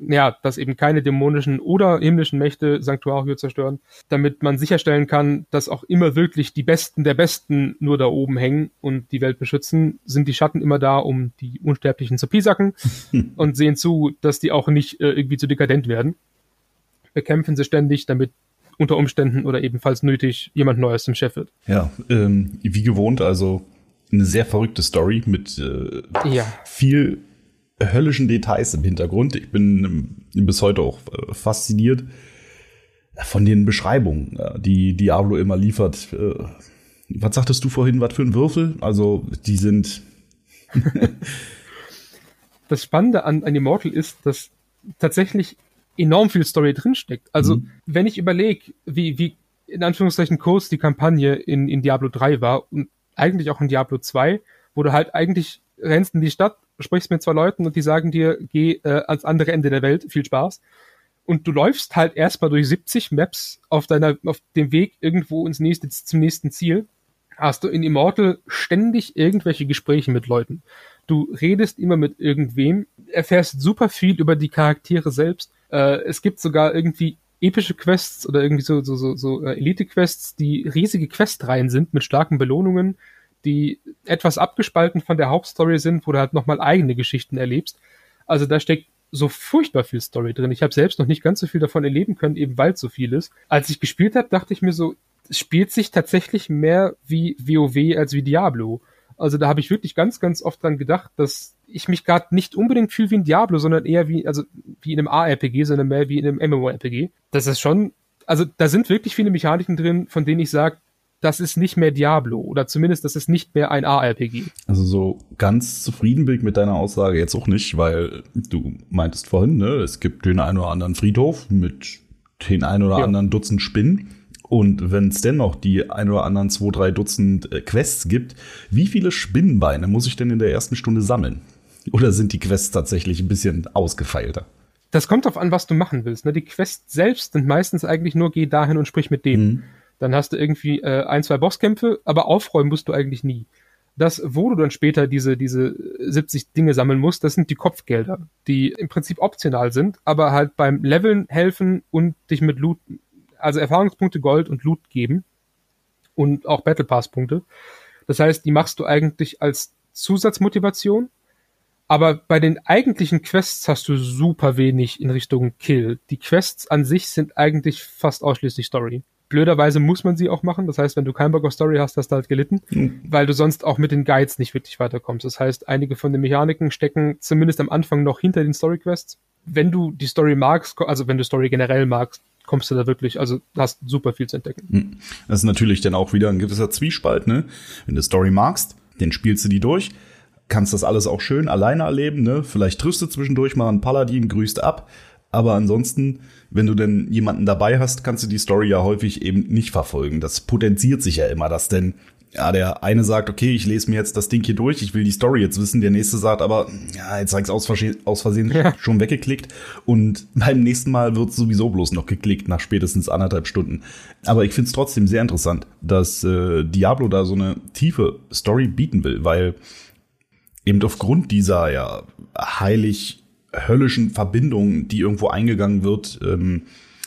ja, dass eben keine dämonischen oder himmlischen Mächte Sanctuario zerstören, damit man sicherstellen kann, dass auch immer wirklich die Besten der Besten nur da oben hängen und die Welt beschützen, sind die Schatten immer da, um die Unsterblichen zu piesacken und sehen zu, dass die auch nicht äh, irgendwie zu dekadent werden. Bekämpfen sie ständig, damit unter Umständen oder ebenfalls nötig jemand Neues zum Chef wird.
Ja, ähm, wie gewohnt, also eine sehr verrückte Story mit äh, ja. viel höllischen Details im Hintergrund. Ich bin ähm, bis heute auch äh, fasziniert von den Beschreibungen, äh, die Diablo immer liefert. Äh, was sagtest du vorhin, was für ein Würfel? Also, die sind.
das Spannende an, an Immortal ist, dass tatsächlich enorm viel Story drinsteckt. Also, mhm. wenn ich überlege, wie, wie in Anführungszeichen kurz die Kampagne in, in Diablo 3 war und eigentlich auch in Diablo 2, wo du halt eigentlich rennst in die Stadt, sprichst mit zwei Leuten und die sagen dir, geh äh, ans andere Ende der Welt, viel Spaß. Und du läufst halt erstmal durch 70 Maps auf deiner, auf dem Weg irgendwo ins nächste, zum nächsten Ziel. Hast du in Immortal ständig irgendwelche Gespräche mit Leuten. Du redest immer mit irgendwem, erfährst super viel über die Charaktere selbst. Äh, es gibt sogar irgendwie epische Quests oder irgendwie so, so, so, so äh, Elite-Quests, die riesige Questreihen sind mit starken Belohnungen, die etwas abgespalten von der Hauptstory sind, wo du halt nochmal eigene Geschichten erlebst. Also da steckt so furchtbar viel Story drin. Ich habe selbst noch nicht ganz so viel davon erleben können, eben weil es so viel ist. Als ich gespielt habe, dachte ich mir so, es spielt sich tatsächlich mehr wie WoW als wie Diablo. Also da habe ich wirklich ganz, ganz oft dran gedacht, dass ich mich gerade nicht unbedingt fühle wie ein Diablo, sondern eher wie, also wie in einem ARPG, sondern mehr wie in einem MMORPG. Das ist schon, also da sind wirklich viele Mechaniken drin, von denen ich sage, das ist nicht mehr Diablo oder zumindest das ist nicht mehr ein ARPG.
Also so ganz zufrieden bin ich mit deiner Aussage jetzt auch nicht, weil du meintest vorhin, ne, es gibt den einen oder anderen Friedhof mit den einen oder ja. anderen Dutzend Spinnen. Und wenn es dennoch die ein oder anderen zwei, drei Dutzend äh, Quests gibt, wie viele Spinnenbeine muss ich denn in der ersten Stunde sammeln? Oder sind die Quests tatsächlich ein bisschen ausgefeilter?
Das kommt darauf an, was du machen willst. Ne? Die Quests selbst sind meistens eigentlich nur, geh dahin und sprich mit dem. Mhm. Dann hast du irgendwie äh, ein, zwei Bosskämpfe, aber aufräumen musst du eigentlich nie. Das, wo du dann später diese, diese 70 Dinge sammeln musst, das sind die Kopfgelder, die im Prinzip optional sind, aber halt beim Leveln helfen und dich mit Loot, also Erfahrungspunkte Gold und Loot geben und auch Battle Pass Punkte. Das heißt, die machst du eigentlich als Zusatzmotivation, aber bei den eigentlichen Quests hast du super wenig in Richtung Kill. Die Quests an sich sind eigentlich fast ausschließlich Story. Blöderweise muss man sie auch machen. Das heißt, wenn du keinen Bock auf Story hast, hast du halt gelitten, mhm. weil du sonst auch mit den Guides nicht wirklich weiterkommst. Das heißt, einige von den Mechaniken stecken zumindest am Anfang noch hinter den Story Quests. Wenn du die Story magst, also wenn du Story generell magst, kommst du da wirklich, also hast super viel zu entdecken. Mhm.
Das ist natürlich dann auch wieder ein gewisser Zwiespalt, ne? Wenn du Story magst, dann spielst du die durch, kannst das alles auch schön alleine erleben, ne? Vielleicht triffst du zwischendurch mal einen Paladin, grüßt ab, aber ansonsten, wenn du denn jemanden dabei hast, kannst du die Story ja häufig eben nicht verfolgen. Das potenziert sich ja immer, dass denn ja, der eine sagt, okay, ich lese mir jetzt das Ding hier durch, ich will die Story jetzt wissen. Der nächste sagt aber, ja, jetzt habe ich aus, aus Versehen ja. schon weggeklickt. Und beim nächsten Mal wird sowieso bloß noch geklickt, nach spätestens anderthalb Stunden. Aber ich finde es trotzdem sehr interessant, dass äh, Diablo da so eine tiefe Story bieten will, weil eben aufgrund dieser ja heilig höllischen Verbindung, die irgendwo eingegangen wird. Ähm,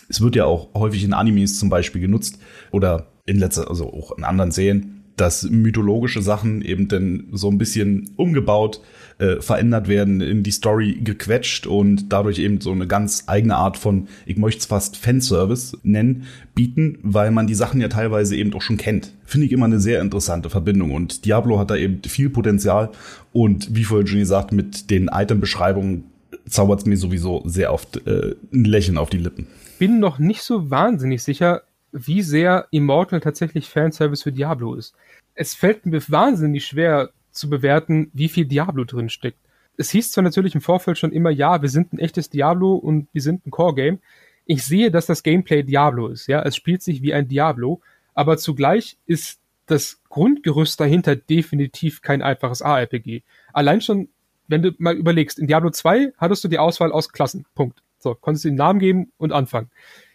es wird ja auch häufig in Animes zum Beispiel genutzt oder in letzter, also auch in anderen Serien, dass mythologische Sachen eben dann so ein bisschen umgebaut, äh, verändert werden, in die Story gequetscht und dadurch eben so eine ganz eigene Art von, ich möchte es fast Fanservice nennen, bieten, weil man die Sachen ja teilweise eben auch schon kennt. Finde ich immer eine sehr interessante Verbindung und Diablo hat da eben viel Potenzial und wie vorhin schon gesagt, mit den Item-Beschreibungen zaubert es mir sowieso sehr oft äh, ein Lächeln auf die Lippen.
Bin noch nicht so wahnsinnig sicher, wie sehr Immortal tatsächlich Fanservice für Diablo ist. Es fällt mir wahnsinnig schwer zu bewerten, wie viel Diablo drin steckt. Es hieß zwar natürlich im Vorfeld schon immer, ja, wir sind ein echtes Diablo und wir sind ein Core-Game. Ich sehe, dass das Gameplay Diablo ist, ja. Es spielt sich wie ein Diablo, aber zugleich ist das Grundgerüst dahinter definitiv kein einfaches ARPG. Allein schon wenn du mal überlegst, in Diablo 2 hattest du die Auswahl aus Klassen. Punkt. So, konntest du den Namen geben und anfangen.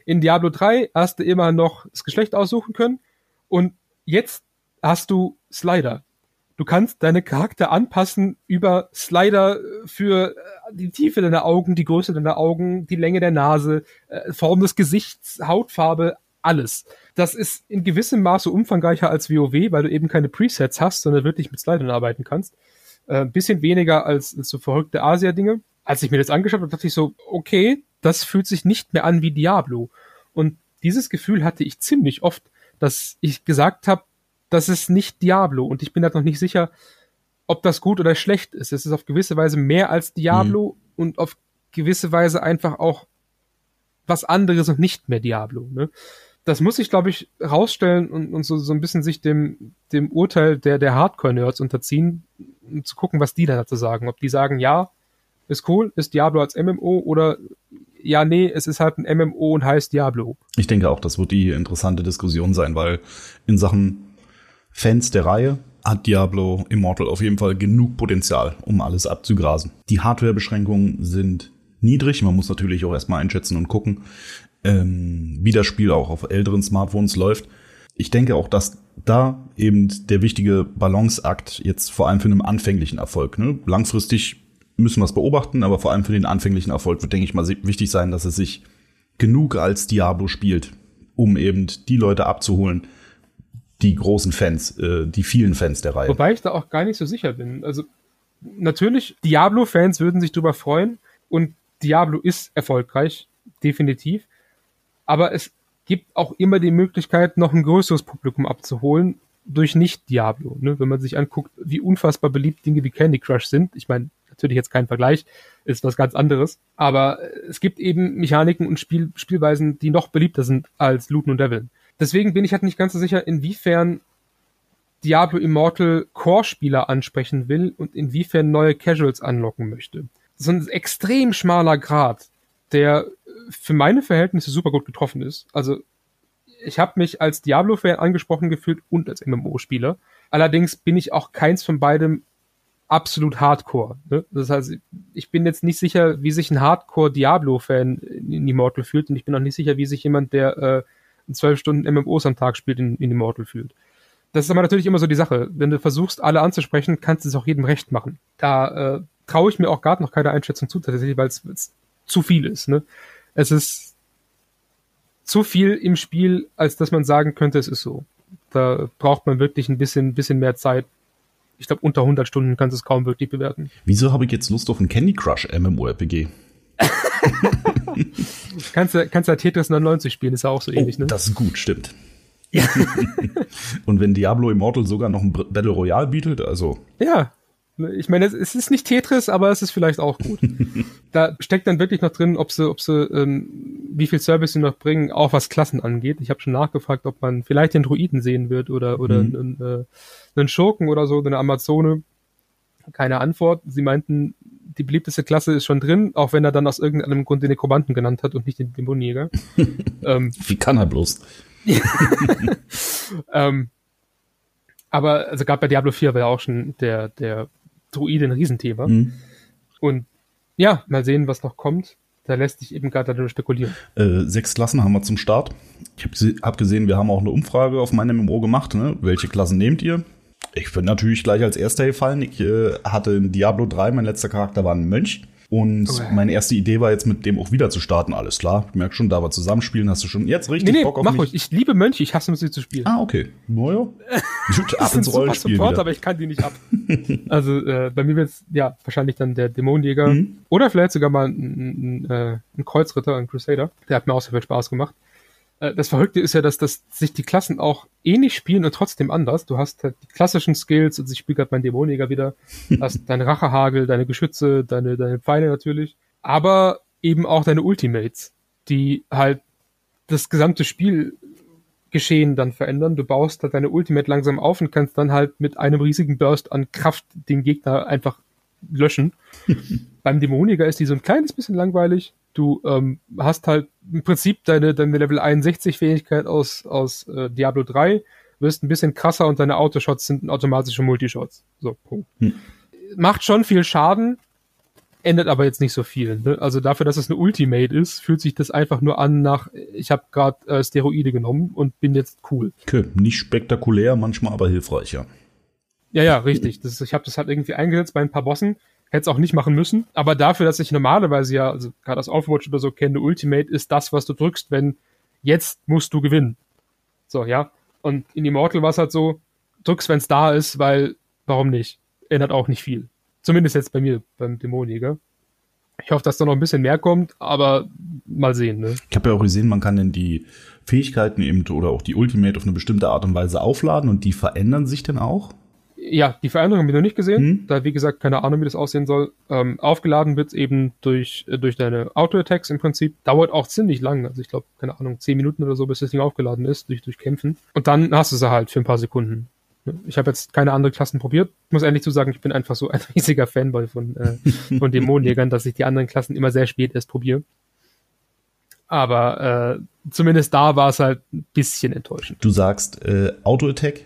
In Diablo 3 hast du immer noch das Geschlecht aussuchen können und jetzt hast du Slider. Du kannst deine Charakter anpassen über Slider für äh, die Tiefe deiner Augen, die Größe deiner Augen, die Länge der Nase, äh, Form des Gesichts, Hautfarbe, alles. Das ist in gewissem Maße umfangreicher als WoW, weil du eben keine Presets hast, sondern wirklich mit Slidern arbeiten kannst. Äh, bisschen weniger als, als so verrückte Asia-Dinge. Als ich mir das angeschaut habe, dachte ich so, okay, das fühlt sich nicht mehr an wie Diablo. Und dieses Gefühl hatte ich ziemlich oft, dass ich gesagt habe, das ist nicht Diablo. Und ich bin halt noch nicht sicher, ob das gut oder schlecht ist. Es ist auf gewisse Weise mehr als Diablo mhm. und auf gewisse Weise einfach auch was anderes und nicht mehr Diablo. Ne? Das muss ich, glaube ich, rausstellen und, und so, so ein bisschen sich dem, dem Urteil der, der Hardcore-Nerds unterziehen, um zu gucken, was die da dazu sagen. Ob die sagen, ja, ist cool, ist Diablo als MMO oder ja, nee, es ist halt ein MMO und heißt Diablo.
Ich denke auch, das wird die interessante Diskussion sein, weil in Sachen Fans der Reihe hat Diablo Immortal auf jeden Fall genug Potenzial, um alles abzugrasen. Die Hardware-Beschränkungen sind niedrig. Man muss natürlich auch erstmal einschätzen und gucken, ähm, wie das Spiel auch auf älteren Smartphones läuft. Ich denke auch, dass da eben der wichtige Balanceakt jetzt vor allem für einen anfänglichen Erfolg, ne? langfristig müssen wir es beobachten, aber vor allem für den anfänglichen Erfolg wird, denke ich mal, wichtig sein, dass es sich genug als Diablo spielt, um eben die Leute abzuholen, die großen Fans, äh, die vielen Fans der Reihe.
Wobei ich da auch gar nicht so sicher bin. Also natürlich, Diablo-Fans würden sich drüber freuen und Diablo ist erfolgreich, definitiv. Aber es gibt auch immer die Möglichkeit, noch ein größeres Publikum abzuholen durch Nicht-Diablo. Ne? Wenn man sich anguckt, wie unfassbar beliebt Dinge wie Candy Crush sind. Ich meine, natürlich jetzt kein Vergleich, ist was ganz anderes. Aber es gibt eben Mechaniken und Spiel Spielweisen, die noch beliebter sind als Looten und Devil. Deswegen bin ich halt nicht ganz so sicher, inwiefern Diablo Immortal Core-Spieler ansprechen will und inwiefern neue Casuals anlocken möchte. So ein extrem schmaler Grad, der für meine Verhältnisse super gut getroffen ist. Also ich habe mich als Diablo-Fan angesprochen gefühlt und als MMO-Spieler. Allerdings bin ich auch keins von beidem absolut Hardcore. Ne? Das heißt, ich bin jetzt nicht sicher, wie sich ein Hardcore-Diablo-Fan in Immortal fühlt und ich bin auch nicht sicher, wie sich jemand, der äh, zwölf Stunden MMOs am Tag spielt, in, in Immortal fühlt. Das ist aber natürlich immer so die Sache. Wenn du versuchst, alle anzusprechen, kannst du es auch jedem recht machen. Da äh, traue ich mir auch gerade noch keine Einschätzung zu, tatsächlich, weil es zu viel ist. Ne? Es ist zu viel im Spiel, als dass man sagen könnte, es ist so. Da braucht man wirklich ein bisschen, bisschen mehr Zeit. Ich glaube, unter 100 Stunden kannst du es kaum wirklich bewerten.
Wieso habe ich jetzt Lust auf ein Candy Crush MMORPG?
kannst du kannst ja Tetris 99 spielen, ist ja auch so ähnlich, oh, ne?
Das ist gut, stimmt. Ja. Und wenn Diablo Immortal sogar noch ein Battle Royale bietet, also.
Ja. Ich meine, es ist nicht Tetris, aber es ist vielleicht auch gut. da steckt dann wirklich noch drin, ob sie, ob sie, ähm, wie viel Service sie noch bringen, auch was Klassen angeht. Ich habe schon nachgefragt, ob man vielleicht den Druiden sehen wird oder oder mhm. einen, äh, einen Schurken oder so, eine Amazone. Keine Antwort. Sie meinten, die beliebteste Klasse ist schon drin, auch wenn er dann aus irgendeinem Grund den Nekromanten genannt hat und nicht den Dämonjäger.
ähm, Wie kann er bloß?
ähm, aber also gerade bei Diablo 4 war ja auch schon der, der Druide ein Riesenthema. Mhm. Und ja, mal sehen, was noch kommt. Da lässt sich eben gerade darüber spekulieren.
Äh, sechs Klassen haben wir zum Start. Ich habe hab gesehen, wir haben auch eine Umfrage auf meinem MMO gemacht. Ne? Welche Klassen nehmt ihr? Ich bin natürlich gleich als erster gefallen. Ich äh, hatte in Diablo 3, mein letzter Charakter war ein Mönch. Und okay. meine erste Idee war jetzt mit dem auch wieder zu starten. Alles klar, ich merke schon, da wir zusammenspielen, hast du schon jetzt richtig nee, nee, Bock auf
mach mich? Ruhig. Ich liebe Mönche, ich hasse sie zu spielen.
Ah, okay. Naja.
Gut, ab ins Rollenspiel Support, wieder. aber ich kann die nicht ab. also äh, bei mir wird es ja wahrscheinlich dann der Dämonenjäger mhm. oder vielleicht sogar mal ein, ein, ein, äh, ein Kreuzritter, ein Crusader. Der hat mir auch sehr viel Spaß gemacht. Äh, das Verrückte ist ja, dass, dass sich die Klassen auch ähnlich spielen und trotzdem anders. Du hast halt die klassischen Skills, also ich spiele gerade meinen Dämonjäger wieder, hast deine Rachehagel, deine Geschütze, deine, deine Pfeile natürlich, aber eben auch deine Ultimates, die halt das gesamte Spielgeschehen dann verändern. Du baust halt deine Ultimate langsam auf und kannst dann halt mit einem riesigen Burst an Kraft den Gegner einfach löschen. Beim Dämoniker ist die so ein kleines bisschen langweilig. Du ähm, hast halt im Prinzip deine, deine Level 61 Fähigkeit aus, aus äh, Diablo 3, wirst ein bisschen krasser und deine Autoshots sind automatische Multishots. So, Punkt. Hm. Macht schon viel Schaden, ändert aber jetzt nicht so viel. Ne? Also dafür, dass es eine Ultimate ist, fühlt sich das einfach nur an nach, ich habe gerade äh, Steroide genommen und bin jetzt cool.
Okay, nicht spektakulär, manchmal aber hilfreicher.
Ja, ja, richtig. Das, ich habe das halt irgendwie eingesetzt bei ein paar Bossen. Hätte es auch nicht machen müssen. Aber dafür, dass ich normalerweise ja, also gerade aus Overwatch oder so kenne, Ultimate ist das, was du drückst, wenn jetzt musst du gewinnen. So, ja. Und in Immortal war es halt so, drückst, wenn es da ist, weil, warum nicht? Ändert auch nicht viel. Zumindest jetzt bei mir, beim Dämonjäger. Ich hoffe, dass da noch ein bisschen mehr kommt, aber mal sehen. Ne?
Ich habe ja auch gesehen, man kann denn die Fähigkeiten eben oder auch die Ultimate auf eine bestimmte Art und Weise aufladen und die verändern sich dann auch?
Ja, die Veränderung haben wir noch nicht gesehen. Hm? Da, wie gesagt, keine Ahnung, wie das aussehen soll. Ähm, aufgeladen wird eben durch, äh, durch deine Auto-Attacks im Prinzip. Dauert auch ziemlich lang. Also ich glaube, keine Ahnung, zehn Minuten oder so, bis das Ding aufgeladen ist, durch, durch Kämpfen. Und dann hast du sie halt für ein paar Sekunden. Ich habe jetzt keine anderen Klassen probiert. Ich muss ehrlich zu sagen, ich bin einfach so ein riesiger Fanboy von, äh, von Dämonenjägern, dass ich die anderen Klassen immer sehr spät erst probiere. Aber äh, zumindest da war es halt ein bisschen enttäuschend.
Du sagst äh, Auto-Attack,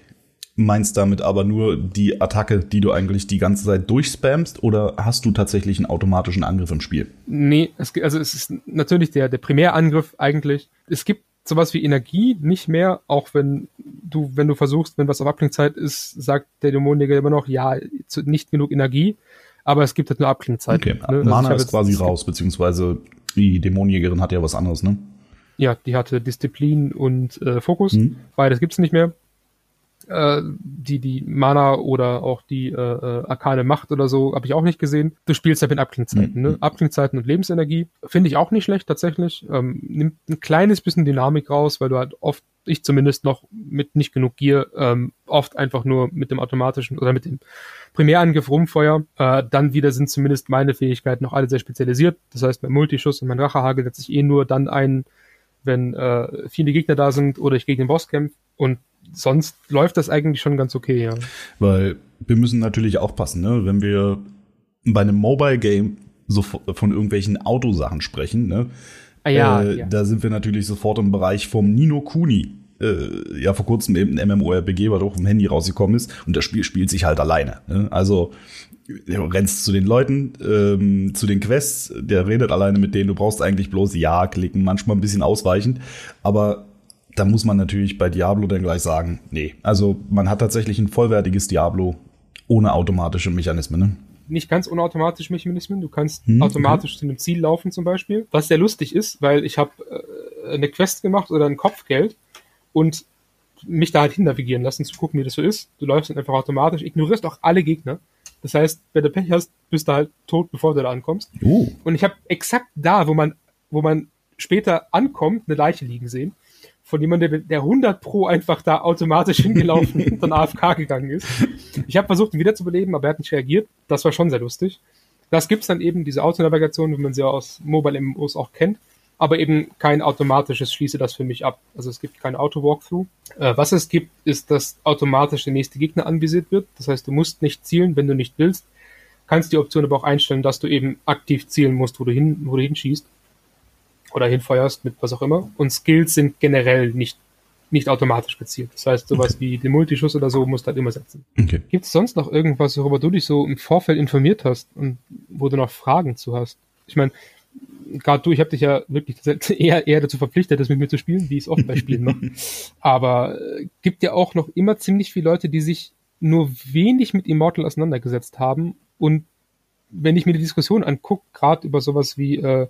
meinst damit aber nur die Attacke, die du eigentlich die ganze Zeit durchspammst, oder hast du tatsächlich einen automatischen Angriff im Spiel?
Nee, es, also es ist natürlich der, der Primärangriff eigentlich. Es gibt sowas wie Energie nicht mehr, auch wenn du, wenn du versuchst, wenn was auf Abklingzeit ist, sagt der Dämonenjäger immer noch, ja, nicht genug Energie, aber es gibt halt nur Abklingzeit.
Okay, ne? Also Mana ist quasi raus, beziehungsweise die Dämonenjägerin hat ja was anderes, ne?
Ja, die hatte Disziplin und äh, Fokus. Mhm. Beides gibt's nicht mehr äh, die, die Mana oder auch die äh, äh, arkane Macht oder so, habe ich auch nicht gesehen. Du spielst ja mit Abklingzeiten, mhm. ne? Abklingzeiten und Lebensenergie. Finde ich auch nicht schlecht tatsächlich. Ähm, nimmt ein kleines bisschen Dynamik raus, weil du halt oft, ich zumindest noch mit nicht genug Gier, ähm, oft einfach nur mit dem automatischen oder mit dem Primärangriff rumfeuer. Äh, dann wieder sind zumindest meine Fähigkeiten noch alle sehr spezialisiert. Das heißt, mein Multischuss und mein Rachehagel setze ich eh nur dann ein, wenn äh, viele Gegner da sind oder ich gegen den Boss kämpfe. Und sonst läuft das eigentlich schon ganz okay, ja.
Weil wir müssen natürlich aufpassen, ne? wenn wir bei einem Mobile Game so von irgendwelchen Autosachen sprechen, ne? Ah, ja, äh, ja. Da sind wir natürlich sofort im Bereich vom Nino Kuni. Äh, ja, vor kurzem eben ein MMORPG, was auch vom Handy rausgekommen ist. Und das Spiel spielt sich halt alleine. Ne? Also du rennst zu den Leuten, ähm, zu den Quests, der redet alleine mit denen. Du brauchst eigentlich bloß Ja klicken, manchmal ein bisschen ausweichend. Aber da muss man natürlich bei Diablo dann gleich sagen, nee. Also man hat tatsächlich ein vollwertiges Diablo ohne automatische Mechanismen. Ne?
Nicht ganz ohne automatische Mechanismen. Du kannst hm, automatisch okay. zu einem Ziel laufen zum Beispiel. Was sehr lustig ist, weil ich habe äh, eine Quest gemacht oder ein Kopfgeld und mich da halt hin navigieren lassen, zu gucken, wie das so ist. Du läufst dann einfach automatisch, ignorierst auch alle Gegner. Das heißt, wenn du Pech hast, bist du halt tot, bevor du da ankommst. Uh. Und ich habe exakt da, wo man, wo man später ankommt, eine Leiche liegen sehen von jemandem, der, der 100 Pro einfach da automatisch hingelaufen und dann AFK gegangen ist. Ich habe versucht, ihn wiederzubeleben, aber er hat nicht reagiert. Das war schon sehr lustig. Das gibt's dann eben, diese Autonavigation, wie man sie aus Mobile MMOs auch kennt, aber eben kein automatisches schließe das für mich ab. Also es gibt kein Auto-Walkthrough. Äh, was es gibt, ist, dass automatisch der nächste Gegner anvisiert wird. Das heißt, du musst nicht zielen, wenn du nicht willst. Kannst die Option aber auch einstellen, dass du eben aktiv zielen musst, wo du hin, wo du hinschießt oder hinfeuerst mit was auch immer. Und Skills sind generell nicht, nicht automatisch gezielt. Das heißt, sowas okay. wie den Multischuss oder so musst du halt immer setzen. Okay. Gibt es sonst noch irgendwas, worüber du dich so im Vorfeld informiert hast und wo du noch Fragen zu hast? Ich meine, gerade du, ich habe dich ja wirklich eher, eher dazu verpflichtet, das mit mir zu spielen, wie ich es oft bei Spielen mache. Aber äh, gibt ja auch noch immer ziemlich viele Leute, die sich nur wenig mit Immortal auseinandergesetzt haben. Und wenn ich mir die Diskussion angucke, gerade über sowas wie äh,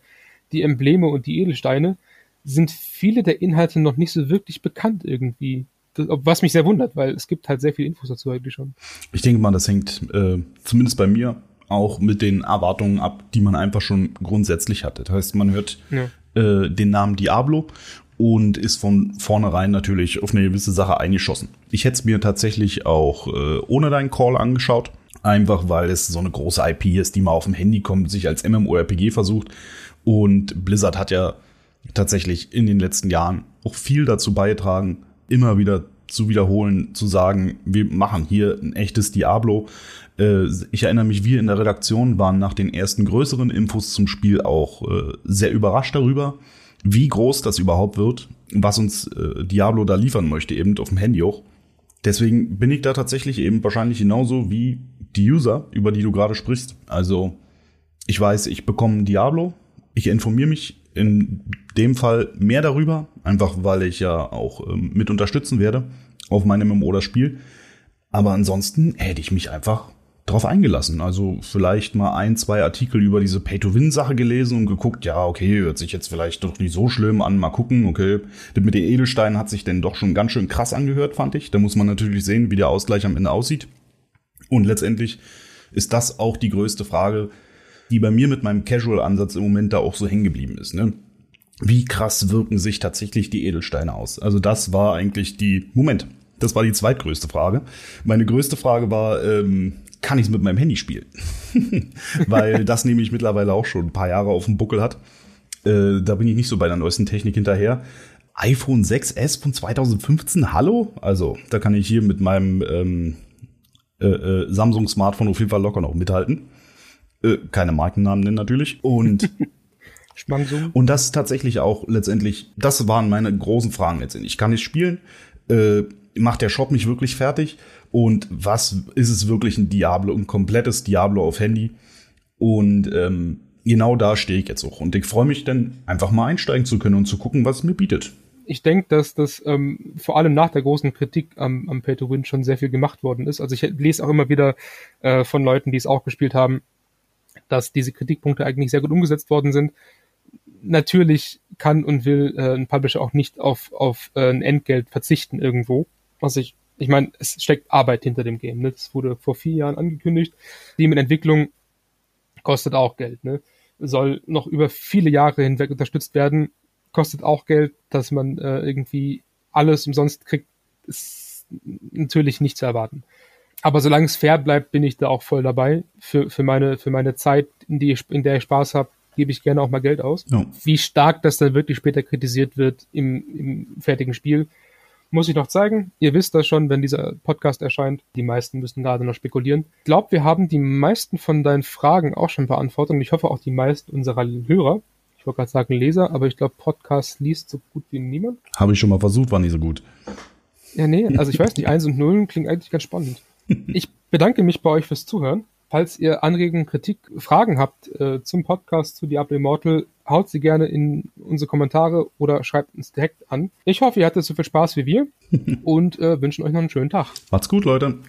die Embleme und die Edelsteine, sind viele der Inhalte noch nicht so wirklich bekannt irgendwie. Was mich sehr wundert, weil es gibt halt sehr viele Infos dazu eigentlich schon.
Ich denke mal, das hängt äh, zumindest bei mir auch mit den Erwartungen ab, die man einfach schon grundsätzlich hatte. Das heißt, man hört ja. äh, den Namen Diablo und ist von vornherein natürlich auf eine gewisse Sache eingeschossen. Ich hätte es mir tatsächlich auch äh, ohne deinen Call angeschaut, einfach weil es so eine große IP ist, die mal auf dem Handy kommt, sich als MMORPG versucht und Blizzard hat ja tatsächlich in den letzten Jahren auch viel dazu beigetragen, immer wieder zu wiederholen, zu sagen, wir machen hier ein echtes Diablo. Äh, ich erinnere mich, wir in der Redaktion waren nach den ersten größeren Infos zum Spiel auch äh, sehr überrascht darüber, wie groß das überhaupt wird, was uns äh, Diablo da liefern möchte, eben auf dem Handy auch. Deswegen bin ich da tatsächlich eben wahrscheinlich genauso wie die User, über die du gerade sprichst. Also ich weiß, ich bekomme Diablo, ich informiere mich in dem Fall mehr darüber, einfach weil ich ja auch ähm, mit unterstützen werde auf meinem MMO das Spiel. Aber ansonsten hätte ich mich einfach drauf eingelassen. Also vielleicht mal ein, zwei Artikel über diese Pay-to-Win-Sache gelesen und geguckt, ja, okay, hört sich jetzt vielleicht doch nicht so schlimm an, mal gucken, okay. Das mit den Edelsteinen hat sich denn doch schon ganz schön krass angehört, fand ich. Da muss man natürlich sehen, wie der Ausgleich am Ende aussieht. Und letztendlich ist das auch die größte Frage, die bei mir mit meinem Casual-Ansatz im Moment da auch so hängen geblieben ist. Ne? Wie krass wirken sich tatsächlich die Edelsteine aus? Also das war eigentlich die, Moment, das war die zweitgrößte Frage. Meine größte Frage war, ähm, kann ich es mit meinem Handy spielen? Weil das nämlich mittlerweile auch schon ein paar Jahre auf dem Buckel hat. Äh, da bin ich nicht so bei der neuesten Technik hinterher. iPhone 6S von 2015, hallo? Also, da kann ich hier mit meinem ähm, äh, äh, Samsung-Smartphone auf jeden Fall locker noch mithalten. Äh, keine Markennamen nennen natürlich. Und und das ist tatsächlich auch letztendlich, das waren meine großen Fragen letztendlich. Kann ich spielen? Äh, macht der Shop mich wirklich fertig? Und was ist es wirklich ein Diablo, ein komplettes Diablo auf Handy? Und ähm, genau da stehe ich jetzt auch. Und ich freue mich dann, einfach mal einsteigen zu können und zu gucken, was es mir bietet.
Ich denke, dass das ähm, vor allem nach der großen Kritik am, am Pay to Win schon sehr viel gemacht worden ist. Also ich lese auch immer wieder äh, von Leuten, die es auch gespielt haben, dass diese Kritikpunkte eigentlich sehr gut umgesetzt worden sind. Natürlich kann und will äh, ein Publisher auch nicht auf, auf äh, ein Entgelt verzichten irgendwo, was ich ich meine, es steckt Arbeit hinter dem Game. Ne? Das wurde vor vier Jahren angekündigt. Die mit Entwicklung kostet auch Geld. Ne? Soll noch über viele Jahre hinweg unterstützt werden, kostet auch Geld, dass man äh, irgendwie alles umsonst kriegt, ist natürlich nicht zu erwarten. Aber solange es fair bleibt, bin ich da auch voll dabei. Für, für, meine, für meine Zeit, in, die ich, in der ich Spaß habe, gebe ich gerne auch mal Geld aus. Ja. Wie stark das dann wirklich später kritisiert wird im, im fertigen Spiel, muss ich noch zeigen. Ihr wisst das schon, wenn dieser Podcast erscheint. Die meisten müssen gerade noch spekulieren. Ich glaube, wir haben die meisten von deinen Fragen auch schon beantwortet und ich hoffe auch die meisten unserer Hörer. Ich wollte gerade sagen Leser, aber ich glaube, Podcast liest so gut wie niemand.
Habe ich schon mal versucht, war nicht so gut.
Ja, nee, also ich weiß nicht, Eins und Nullen klingt eigentlich ganz spannend. Ich bedanke mich bei euch fürs Zuhören. Falls ihr Anregungen, Kritik, Fragen habt äh, zum Podcast zu Diablo Immortal, haut sie gerne in unsere Kommentare oder schreibt uns direkt an. Ich hoffe, ihr hattet so viel Spaß wie wir und äh, wünschen euch noch einen schönen Tag.
Macht's gut, Leute.